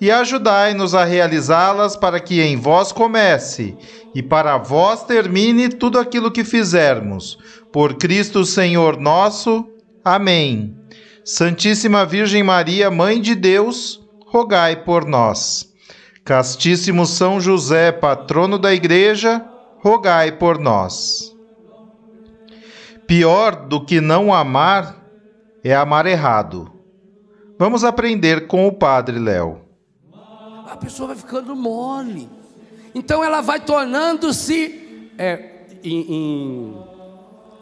e ajudai-nos a realizá-las para que em vós comece e para vós termine tudo aquilo que fizermos. Por Cristo Senhor nosso. Amém. Santíssima Virgem Maria, Mãe de Deus, rogai por nós. Castíssimo São José, patrono da Igreja, rogai por nós. Pior do que não amar é amar errado. Vamos aprender com o Padre Léo. A pessoa vai ficando mole então ela vai tornando-se é, em, em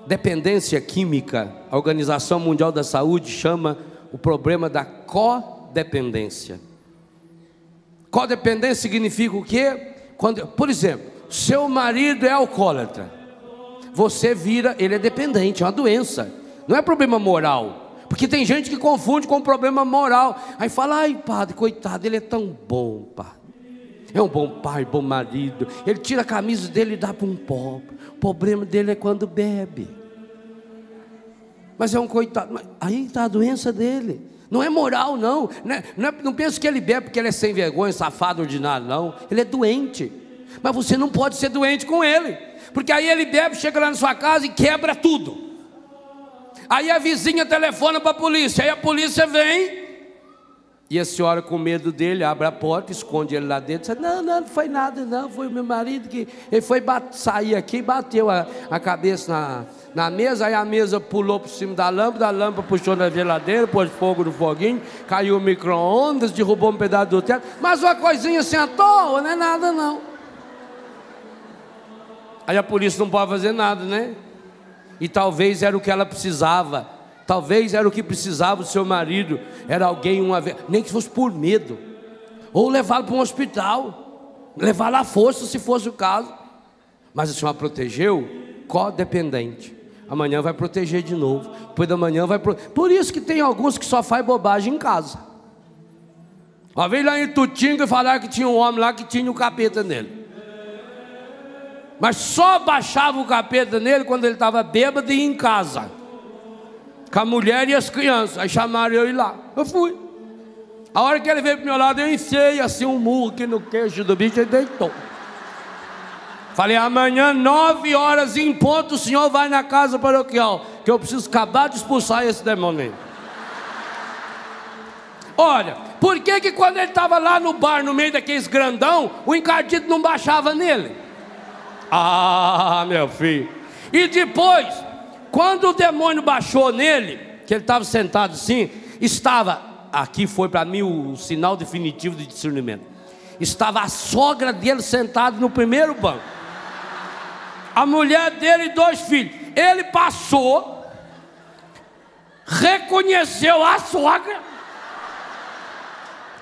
dependência química. A Organização Mundial da Saúde chama o problema da codependência. Codependência significa o quê? Quando, por exemplo, seu marido é alcoólatra, você vira, ele é dependente, é uma doença, não é problema moral. Porque tem gente que confunde com problema moral. Aí fala, ai padre, coitado, ele é tão bom, padre. É um bom pai, bom marido. Ele tira a camisa dele e dá para um pobre. O problema dele é quando bebe. Mas é um coitado. Aí está a doença dele. Não é moral, não. Não, é, não, é, não penso que ele bebe porque ele é sem vergonha, safado, ordinário, não. Ele é doente. Mas você não pode ser doente com ele. Porque aí ele bebe, chega lá na sua casa e quebra tudo. Aí a vizinha telefona para a polícia. Aí a polícia vem e a senhora, com medo dele, abre a porta, esconde ele lá dentro. Diz, não, não, não foi nada, não. Foi o meu marido que. Ele foi sair aqui bateu a, a cabeça na, na mesa. Aí a mesa pulou por cima da lâmpada, a lâmpada puxou na geladeira, pôs fogo no foguinho, caiu o micro-ondas, derrubou um pedaço do teto. Mas uma coisinha assim à toa, não é nada, não. Aí a polícia não pode fazer nada, né? E talvez era o que ela precisava Talvez era o que precisava o seu marido, era alguém uma vez, nem que fosse por medo, ou levá-lo para um hospital, levá-lo à força se fosse o caso. Mas a senhora protegeu codependente. Amanhã vai proteger de novo. Depois da manhã vai. Por isso que tem alguns que só faz bobagem em casa. Uma vez lá em Tutinga falaram que tinha um homem lá que tinha um capeta nele. Mas só baixava o capeta nele quando ele estava bêbado e em casa com a mulher e as crianças. Aí chamaram eu ir lá. Eu fui. A hora que ele veio para meu lado, eu enfiei assim um murro aqui no queixo do bicho e deitou. Falei, amanhã, nove horas em ponto, o senhor vai na casa paroquial, que eu preciso acabar de expulsar esse demônio. Olha, por que que quando ele estava lá no bar, no meio daqueles grandão, o encardido não baixava nele? Ah, meu filho. E depois, quando o demônio baixou nele, que ele estava sentado assim, estava, aqui foi para mim o sinal definitivo de discernimento. Estava a sogra dele sentada no primeiro banco. A mulher dele e dois filhos. Ele passou, reconheceu a sogra,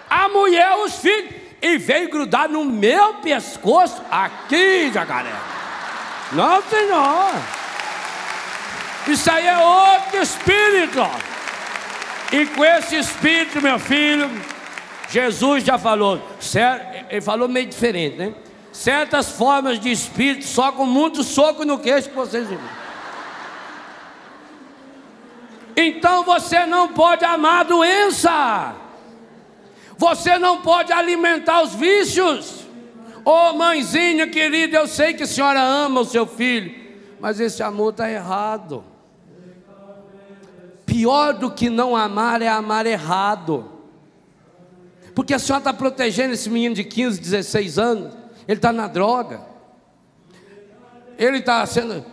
a mulher, os filhos, e veio grudar no meu pescoço aqui, jacaré. Não, senhor. Isso aí é outro espírito. E com esse espírito, meu filho, Jesus já falou, ele falou meio diferente, né? Certas formas de espírito só com muito soco no queixo que vocês viram. Então você não pode amar a doença. Você não pode alimentar os vícios. Ô oh, mãezinha querida, eu sei que a senhora ama o seu filho, mas esse amor está errado. Pior do que não amar é amar errado. Porque a senhora está protegendo esse menino de 15, 16 anos, ele está na droga, ele está sendo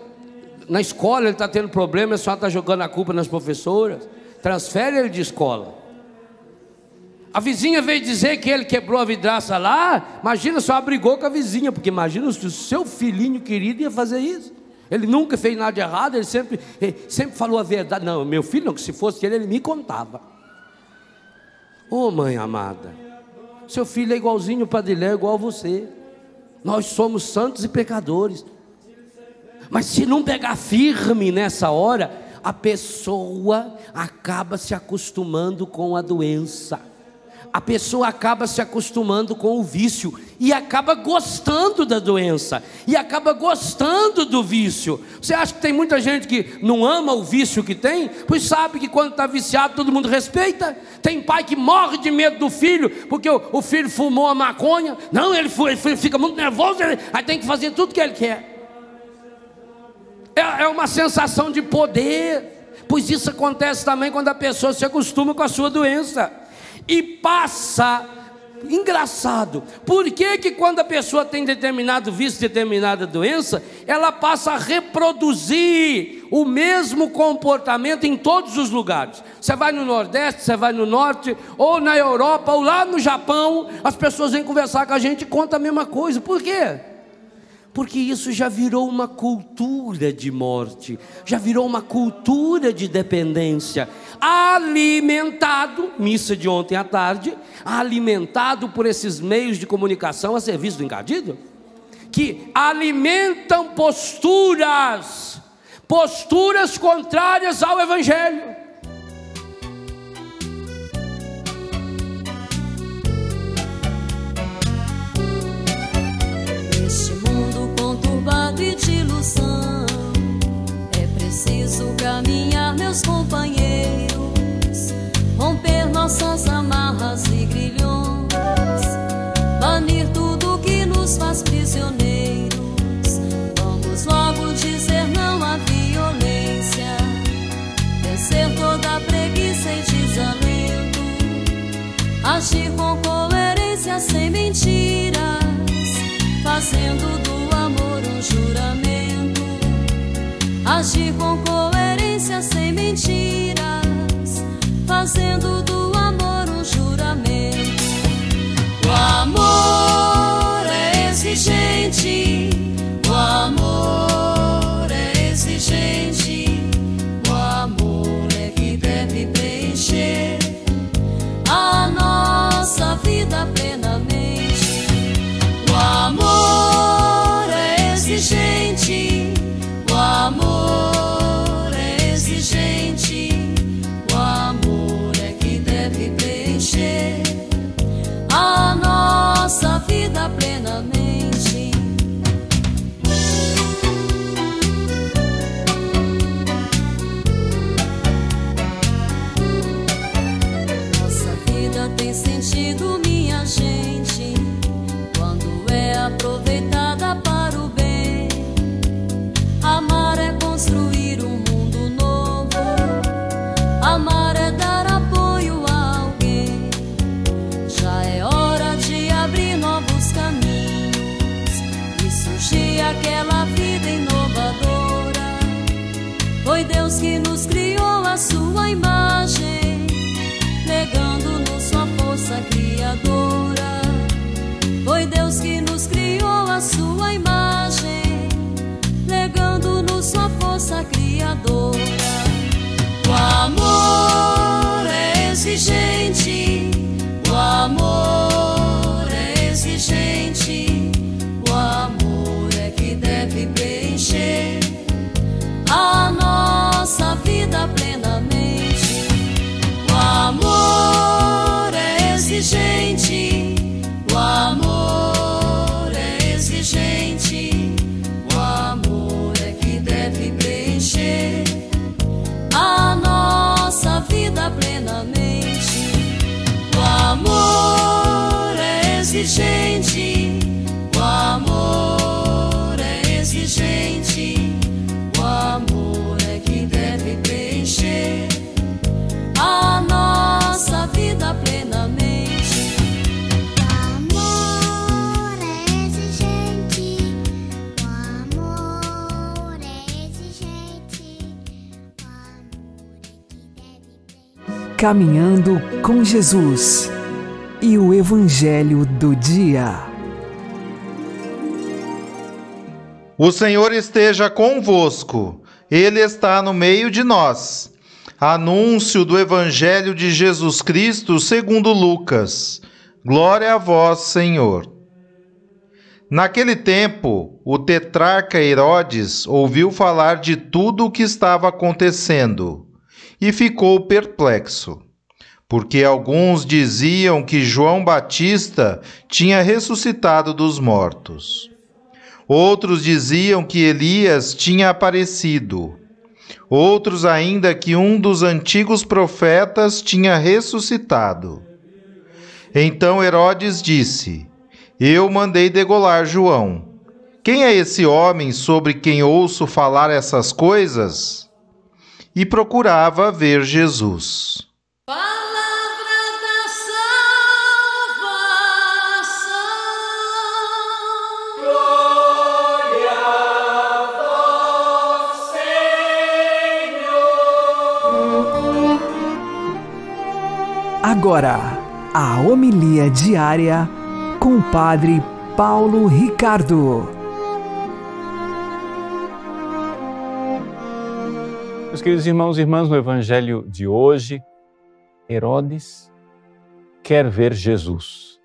Na escola ele está tendo problema, a senhora está jogando a culpa nas professoras. Transfere ele de escola. A vizinha veio dizer que ele quebrou a vidraça lá. Imagina, só brigou com a vizinha, porque imagina se o seu filhinho querido ia fazer isso. Ele nunca fez nada de errado, ele sempre, ele sempre falou a verdade. Não, meu filho não, que se fosse ele, ele me contava. Ô oh, mãe amada, seu filho é igualzinho para Dilé, igual a você. Nós somos santos e pecadores. Mas se não pegar firme nessa hora, a pessoa acaba se acostumando com a doença a pessoa acaba se acostumando com o vício e acaba gostando da doença e acaba gostando do vício. Você acha que tem muita gente que não ama o vício que tem? Pois sabe que quando está viciado todo mundo respeita. Tem pai que morre de medo do filho porque o, o filho fumou a maconha. Não, ele, ele fica muito nervoso, ele, aí tem que fazer tudo que ele quer. É, é uma sensação de poder. Pois isso acontece também quando a pessoa se acostuma com a sua doença e passa. Engraçado, por que, que quando a pessoa tem determinado vício, determinada doença, ela passa a reproduzir o mesmo comportamento em todos os lugares? Você vai no Nordeste, você vai no Norte, ou na Europa, ou lá no Japão, as pessoas vêm conversar com a gente e contam a mesma coisa. Por quê? Porque isso já virou uma cultura de morte, já virou uma cultura de dependência, alimentado, missa de ontem à tarde, alimentado por esses meios de comunicação a serviço do encardido, que alimentam posturas, posturas contrárias ao Evangelho. Preciso caminhar, meus companheiros, romper nossas amarras e grilhões, banir tudo que nos faz prisioneiros. Vamos logo dizer não à violência, vencer toda preguiça e desalento, agir com coerência sem mentiras, fazendo do juramento, agir com coerência sem mentiras, fazendo do amor um juramento. Caminhando com Jesus e o Evangelho do Dia. O Senhor esteja convosco, Ele está no meio de nós. Anúncio do Evangelho de Jesus Cristo segundo Lucas. Glória a vós, Senhor. Naquele tempo, o tetrarca Herodes ouviu falar de tudo o que estava acontecendo e ficou perplexo, porque alguns diziam que João Batista tinha ressuscitado dos mortos. Outros diziam que Elias tinha aparecido. Outros ainda que um dos antigos profetas tinha ressuscitado. Então Herodes disse: eu mandei degolar João. Quem é esse homem sobre quem ouço falar essas coisas? E procurava ver Jesus. Palavra da salvação. Glória a vós, Senhor. Agora, a homilia diária com o Padre Paulo Ricardo. Meus queridos irmãos e irmãs, no Evangelho de hoje, Herodes quer ver Jesus.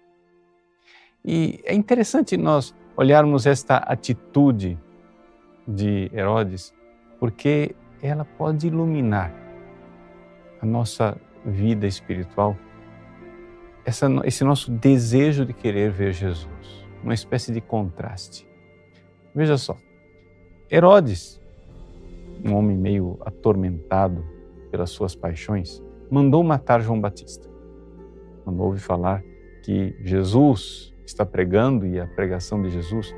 E é interessante nós olharmos esta atitude de Herodes, porque ela pode iluminar a nossa vida espiritual essa, esse nosso desejo de querer ver Jesus, uma espécie de contraste. Veja só, Herodes, um homem meio atormentado pelas suas paixões, mandou matar João Batista. Quando ouve falar que Jesus está pregando e a pregação de Jesus,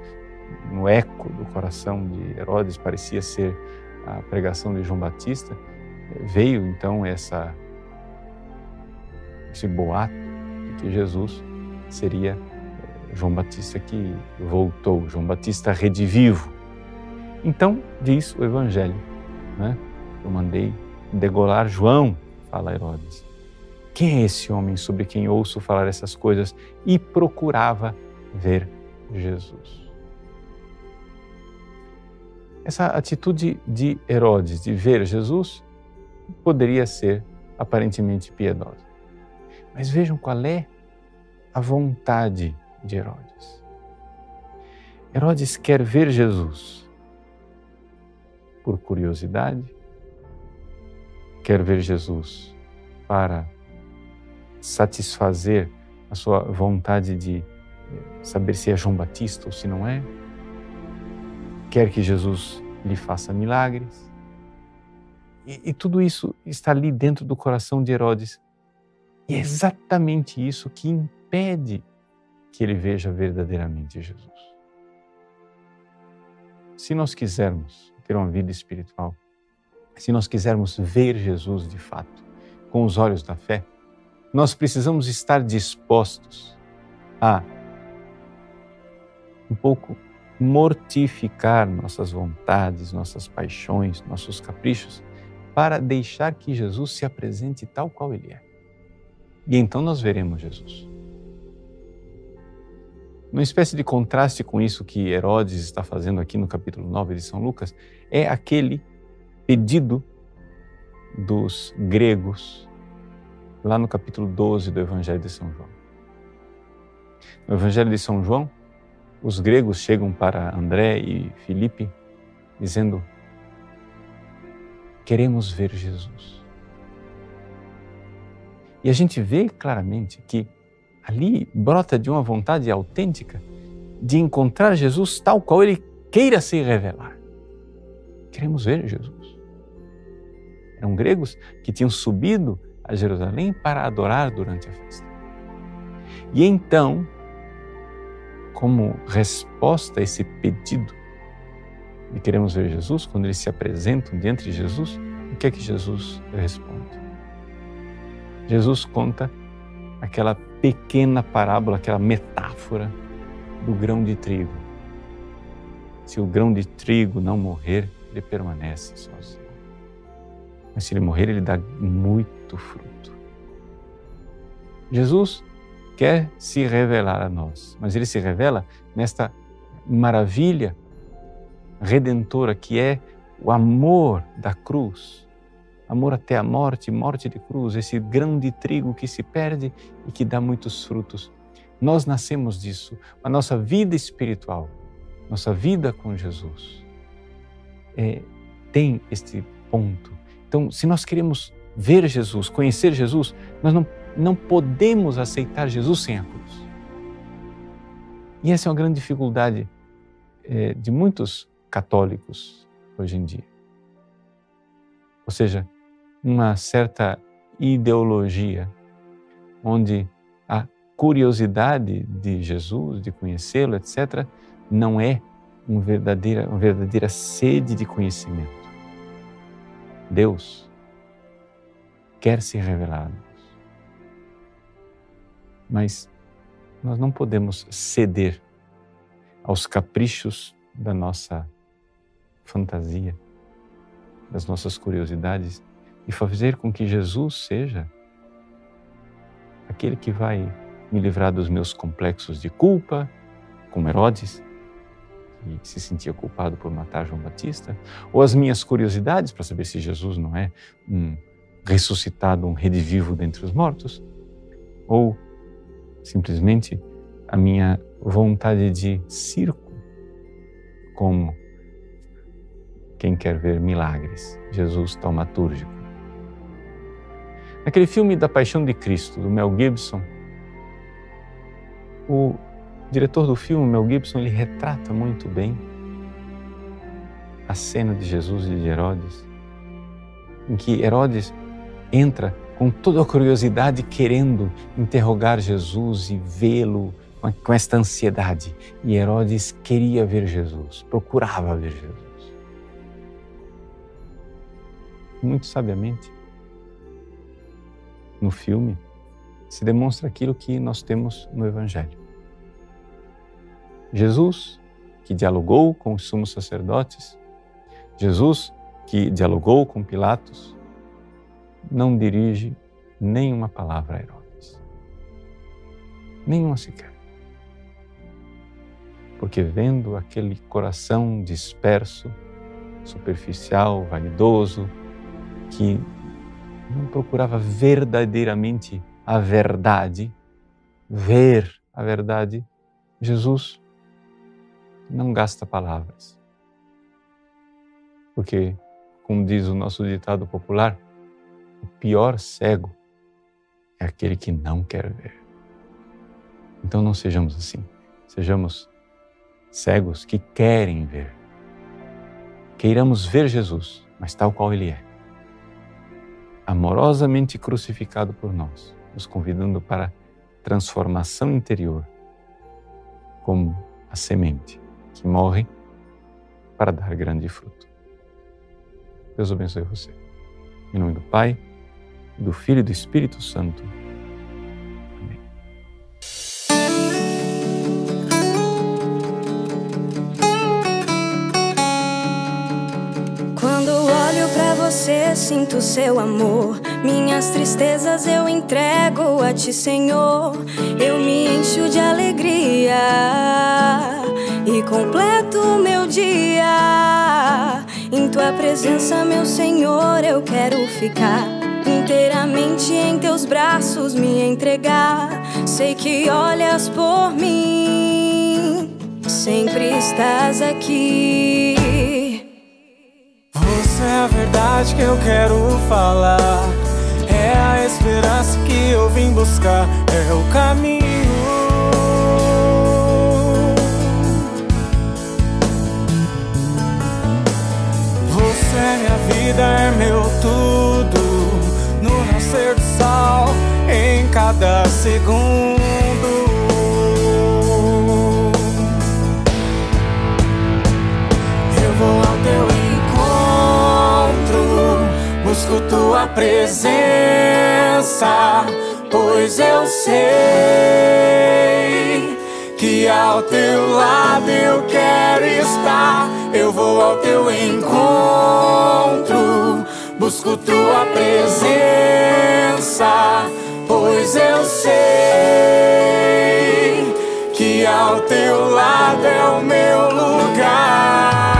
no eco do coração de Herodes, parecia ser a pregação de João Batista, veio então essa, esse boato que Jesus seria eh, João Batista que voltou, João Batista redivivo. Então, diz o Evangelho, né? Eu mandei degolar João, fala Herodes. Quem é esse homem sobre quem ouço falar essas coisas? E procurava ver Jesus. Essa atitude de Herodes de ver Jesus poderia ser aparentemente piedosa. Mas vejam qual é a vontade de Herodes. Herodes quer ver Jesus por curiosidade, quer ver Jesus para satisfazer a sua vontade de eh, saber se é João Batista ou se não é, quer que Jesus lhe faça milagres. E, e tudo isso está ali dentro do coração de Herodes e é exatamente isso que impede que ele veja verdadeiramente Jesus. Se nós quisermos ter uma vida espiritual, se nós quisermos ver Jesus de fato, com os olhos da fé, nós precisamos estar dispostos a um pouco mortificar nossas vontades, nossas paixões, nossos caprichos, para deixar que Jesus se apresente tal qual ele é. E então nós veremos Jesus. Uma espécie de contraste com isso que Herodes está fazendo aqui no capítulo 9 de São Lucas, é aquele pedido dos gregos lá no capítulo 12 do Evangelho de São João. No Evangelho de São João, os gregos chegam para André e Filipe dizendo: Queremos ver Jesus. E a gente vê claramente que ali brota de uma vontade autêntica de encontrar Jesus tal qual ele queira se revelar. Queremos ver Jesus. Eram gregos que tinham subido a Jerusalém para adorar durante a festa. E então, como resposta a esse pedido de queremos ver Jesus, quando eles se apresentam diante de Jesus, o que é que Jesus responde? Jesus conta aquela pequena parábola, aquela metáfora do grão de trigo. Se o grão de trigo não morrer, ele permanece sozinho. Mas se ele morrer, ele dá muito fruto. Jesus quer se revelar a nós, mas ele se revela nesta maravilha redentora que é o amor da cruz, amor até a morte, morte de cruz, esse grão de trigo que se perde e que dá muitos frutos. Nós nascemos disso, a nossa vida espiritual, nossa vida com Jesus é, tem este ponto. Então, se nós queremos ver Jesus, conhecer Jesus, nós não, não podemos aceitar Jesus sem a cruz. E essa é uma grande dificuldade é, de muitos católicos hoje em dia. Ou seja, uma certa ideologia onde a curiosidade de Jesus, de conhecê-lo, etc., não é uma verdadeira, uma verdadeira sede de conhecimento. Deus quer se revelar a nós. Mas nós não podemos ceder aos caprichos da nossa fantasia, das nossas curiosidades e fazer com que Jesus seja aquele que vai me livrar dos meus complexos de culpa, como Herodes, que se sentia culpado por matar João Batista, ou as minhas curiosidades para saber se Jesus não é um ressuscitado, um redivivo dentre os mortos, ou simplesmente a minha vontade de circo, como quem quer ver milagres, Jesus taumatúrgico. Naquele filme da Paixão de Cristo, do Mel Gibson, o diretor do filme, Mel Gibson, ele retrata muito bem a cena de Jesus e de Herodes, em que Herodes entra com toda a curiosidade querendo interrogar Jesus e vê-lo com esta ansiedade. E Herodes queria ver Jesus, procurava ver Jesus. muito sabiamente. No filme, se demonstra aquilo que nós temos no Evangelho. Jesus, que dialogou com os sumos sacerdotes, Jesus, que dialogou com Pilatos, não dirige nenhuma palavra a Herodes. Nenhuma sequer. Porque vendo aquele coração disperso, superficial, vaidoso, que não procurava verdadeiramente a verdade, ver a verdade, Jesus não gasta palavras. Porque, como diz o nosso ditado popular, o pior cego é aquele que não quer ver. Então não sejamos assim. Sejamos cegos que querem ver. Queiramos ver Jesus, mas tal qual Ele é amorosamente crucificado por nós, nos convidando para transformação interior, como a semente que morre para dar grande fruto. Deus abençoe você. Em nome do Pai, do Filho e do Espírito Santo. você sinto seu amor. Minhas tristezas eu entrego a ti, Senhor. Eu me encho de alegria e completo o meu dia. Em tua presença, meu Senhor, eu quero ficar. Inteiramente em teus braços me entregar. Sei que olhas por mim, sempre estás aqui. Essa é a verdade que eu quero falar. É a esperança que eu vim buscar. É o caminho. Minha vida, é meu tudo. No nascer do sol, em cada segundo. Eu vou ao teu busco tua presença, pois eu sei ao teu lado eu quero estar. Eu vou ao teu encontro, busco tua presença, pois eu sei que ao teu lado é o meu lugar.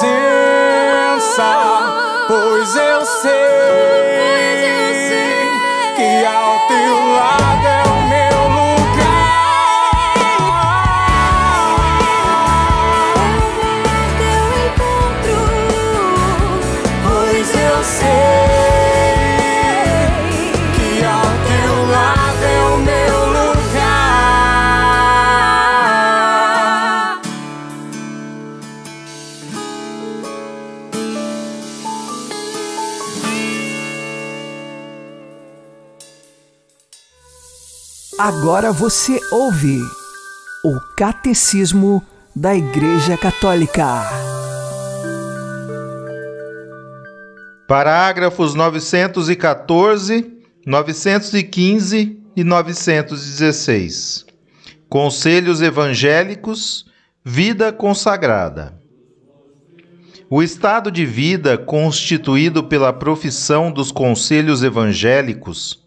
Presença, Agora você ouve o Catecismo da Igreja Católica. Parágrafos 914, 915 e 916. Conselhos evangélicos, vida consagrada. O estado de vida constituído pela profissão dos conselhos evangélicos,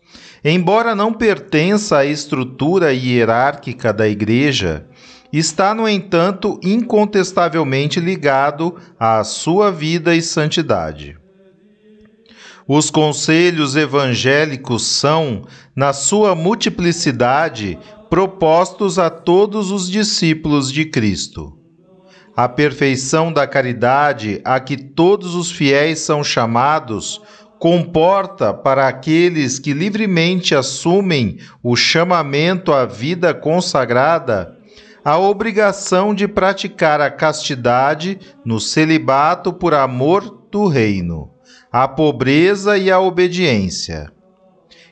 embora não pertença à estrutura hierárquica da Igreja, está, no entanto, incontestavelmente ligado à sua vida e santidade. Os conselhos evangélicos são, na sua multiplicidade, propostos a todos os discípulos de Cristo. A perfeição da caridade a que todos os fiéis são chamados comporta para aqueles que livremente assumem o chamamento à vida consagrada a obrigação de praticar a castidade no celibato por amor do reino, a pobreza e a obediência.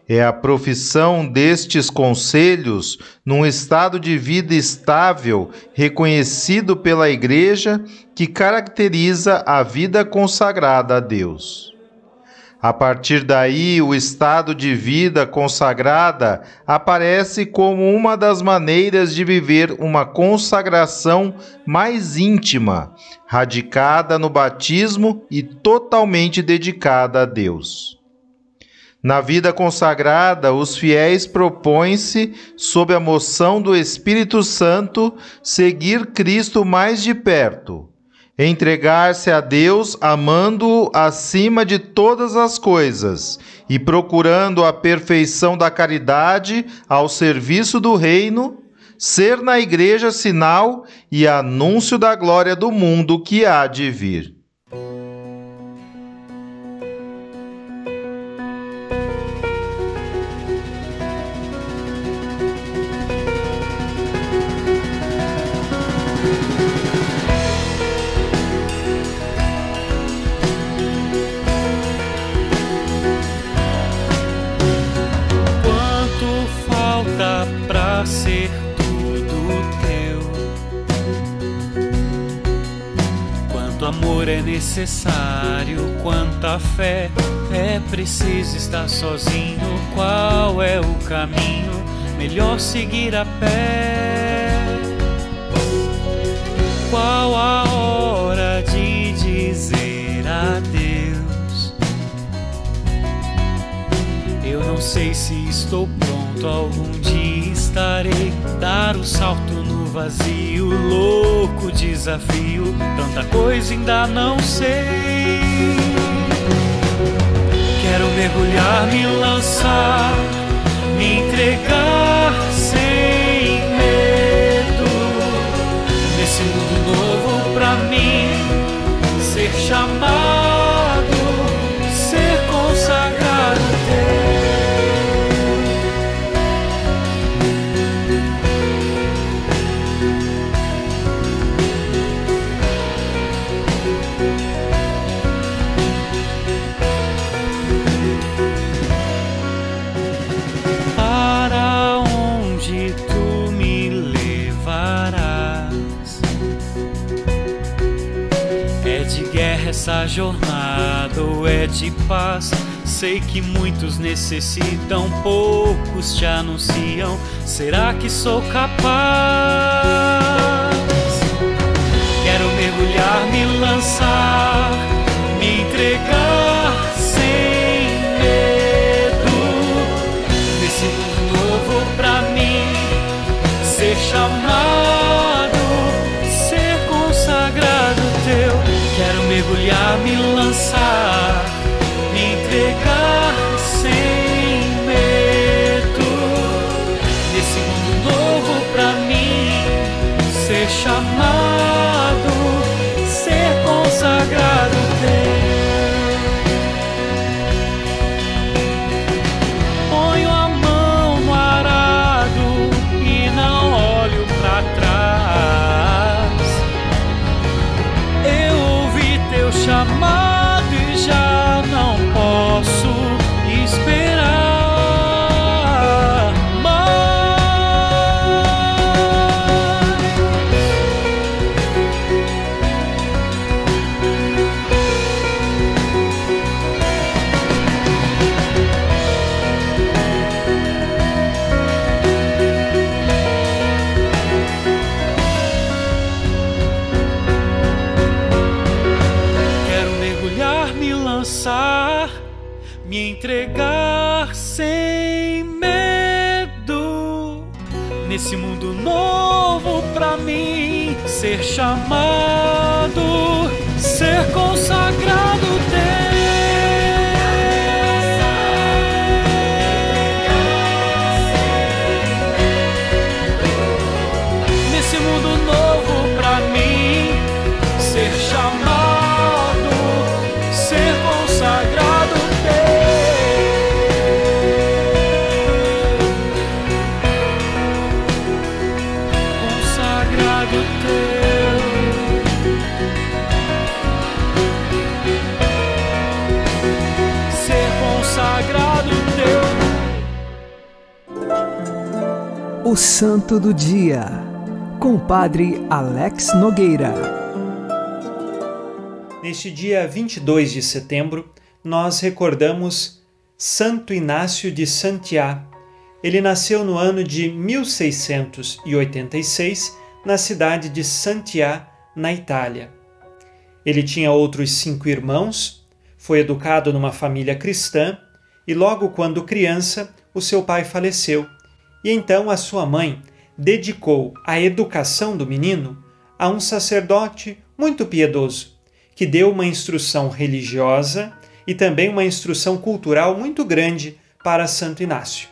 É a profissão destes conselhos, num estado de vida estável, reconhecido pela Igreja, que caracteriza a vida consagrada a Deus. A partir daí, o estado de vida consagrada aparece como uma das maneiras de viver uma consagração mais íntima, radicada no batismo e totalmente dedicada a Deus. Na vida consagrada, os fiéis propõem-se, sob a moção do Espírito Santo, seguir Cristo mais de perto, entregar-se a Deus amando-o acima de todas as coisas e procurando a perfeição da caridade ao serviço do reino, ser na igreja sinal e anúncio da glória do mundo que há de vir. Necessário, quanta fé é preciso estar sozinho. Qual é o caminho? Melhor seguir a pé. Qual a hora de dizer adeus? Eu não sei se estou pronto, algum dia estarei. Dar o salto no vazio, louco desafio. Tanta coisa ainda não sei. Quero mergulhar, me lançar, me entregar sem medo. Nesse mundo novo pra mim, jornada ou é de paz? Sei que muitos necessitam, poucos te anunciam. Será que sou capaz? Quero mergulhar, me lançar, me entregar sem medo. Nesse mundo novo pra mim, ser chamado, mergulhar, O Santo do Dia, com o Padre Alex Nogueira. Neste dia 22 de setembro, nós recordamos Santo Inácio de Santiá. Ele nasceu no ano de 1686 na cidade de Santiá, na Itália. Ele tinha outros cinco irmãos, foi educado numa família cristã e, logo quando criança, o seu pai faleceu. E então a sua mãe dedicou a educação do menino a um sacerdote muito piedoso, que deu uma instrução religiosa e também uma instrução cultural muito grande para Santo Inácio.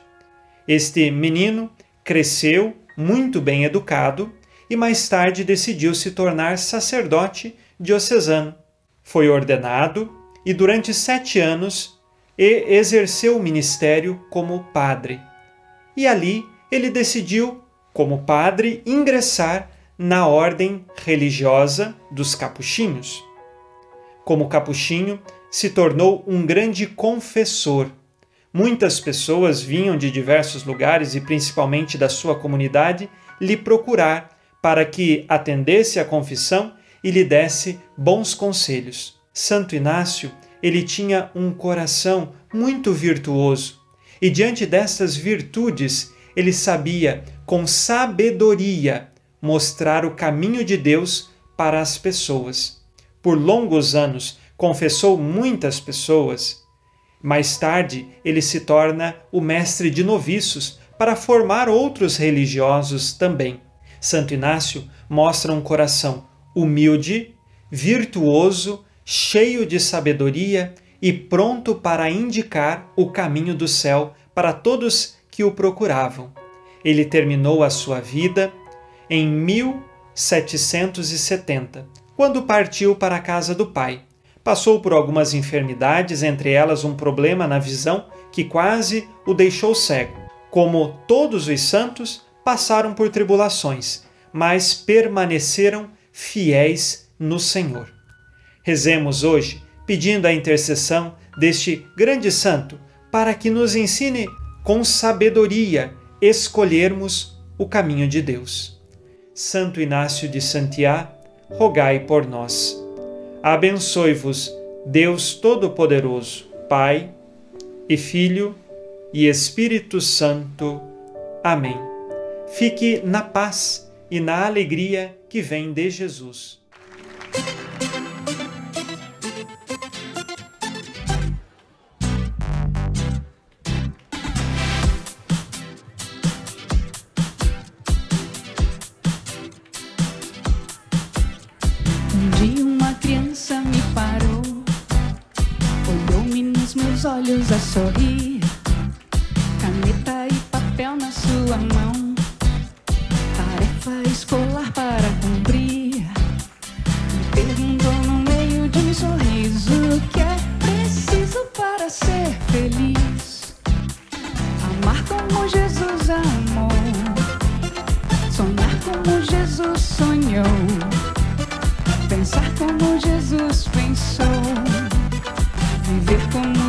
Este menino cresceu muito bem educado e mais tarde decidiu se tornar sacerdote diocesano. Foi ordenado e durante sete anos exerceu o ministério como padre. E ali ele decidiu, como padre, ingressar na ordem religiosa dos capuchinhos. Como capuchinho, se tornou um grande confessor. Muitas pessoas vinham de diversos lugares e principalmente da sua comunidade lhe procurar para que atendesse à confissão e lhe desse bons conselhos. Santo Inácio, ele tinha um coração muito virtuoso e diante destas virtudes ele sabia com sabedoria mostrar o caminho de Deus para as pessoas. Por longos anos confessou muitas pessoas. Mais tarde, ele se torna o mestre de noviços para formar outros religiosos também. Santo Inácio mostra um coração humilde, virtuoso, cheio de sabedoria e pronto para indicar o caminho do céu para todos que o procuravam. Ele terminou a sua vida em 1770, quando partiu para a casa do pai. Passou por algumas enfermidades, entre elas um problema na visão que quase o deixou cego. Como todos os santos, passaram por tribulações, mas permaneceram fiéis no Senhor. Rezemos hoje pedindo a intercessão deste grande santo para que nos ensine com sabedoria escolhermos o caminho de Deus. Santo Inácio de Santiago, rogai por nós. Abençoe-vos Deus Todo-Poderoso, Pai e Filho e Espírito Santo. Amém. Fique na paz e na alegria que vem de Jesus. Olhos a sorrir, caneta e papel na sua mão,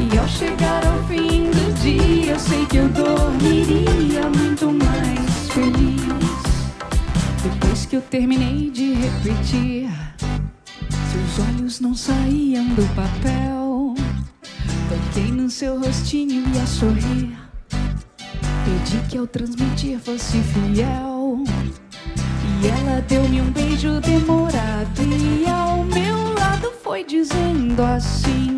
E ao chegar ao fim do dia, eu sei que eu dormiria muito mais feliz. Depois que eu terminei de repetir, seus olhos não saíam do papel. Toquei no seu rostinho e a sorrir. Pedi que ao transmitir fosse fiel. E ela deu-me um beijo demorado. E ao meu lado foi dizendo assim.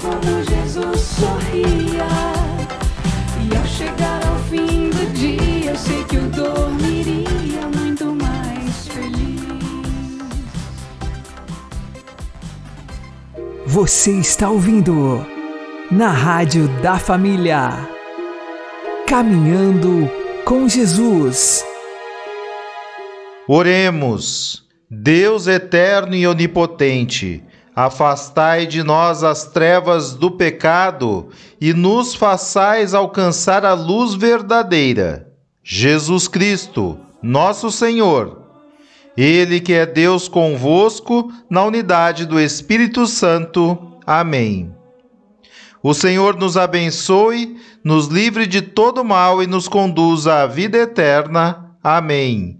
quando Jesus sorria. E ao chegar ao fim do dia, eu sei que eu dormiria muito mais feliz. Você está ouvindo na Rádio da Família. Caminhando com Jesus. Oremos, Deus eterno e onipotente afastai de nós as trevas do pecado e nos façais alcançar a luz verdadeira. Jesus Cristo, nosso Senhor. Ele que é Deus convosco, na unidade do Espírito Santo. Amém. O Senhor nos abençoe, nos livre de todo mal e nos conduza à vida eterna. Amém.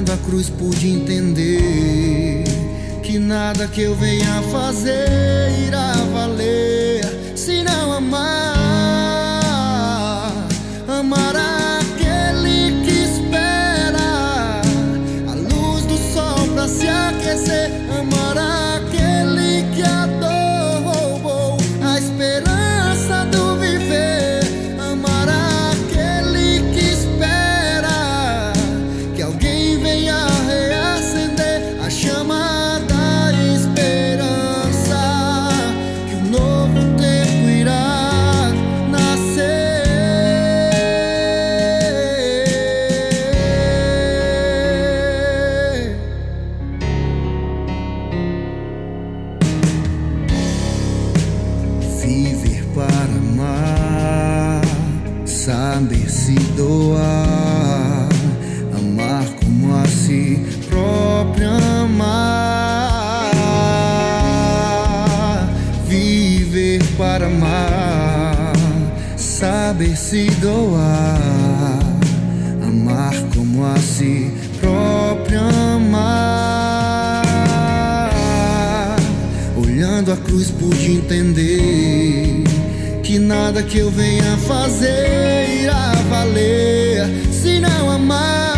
Olhando a cruz pude entender que nada que eu venha fazer irá valer se não amar. Doar, amar como a si próprio amar. Olhando a cruz pude entender que nada que eu venha fazer irá valer se não. Amar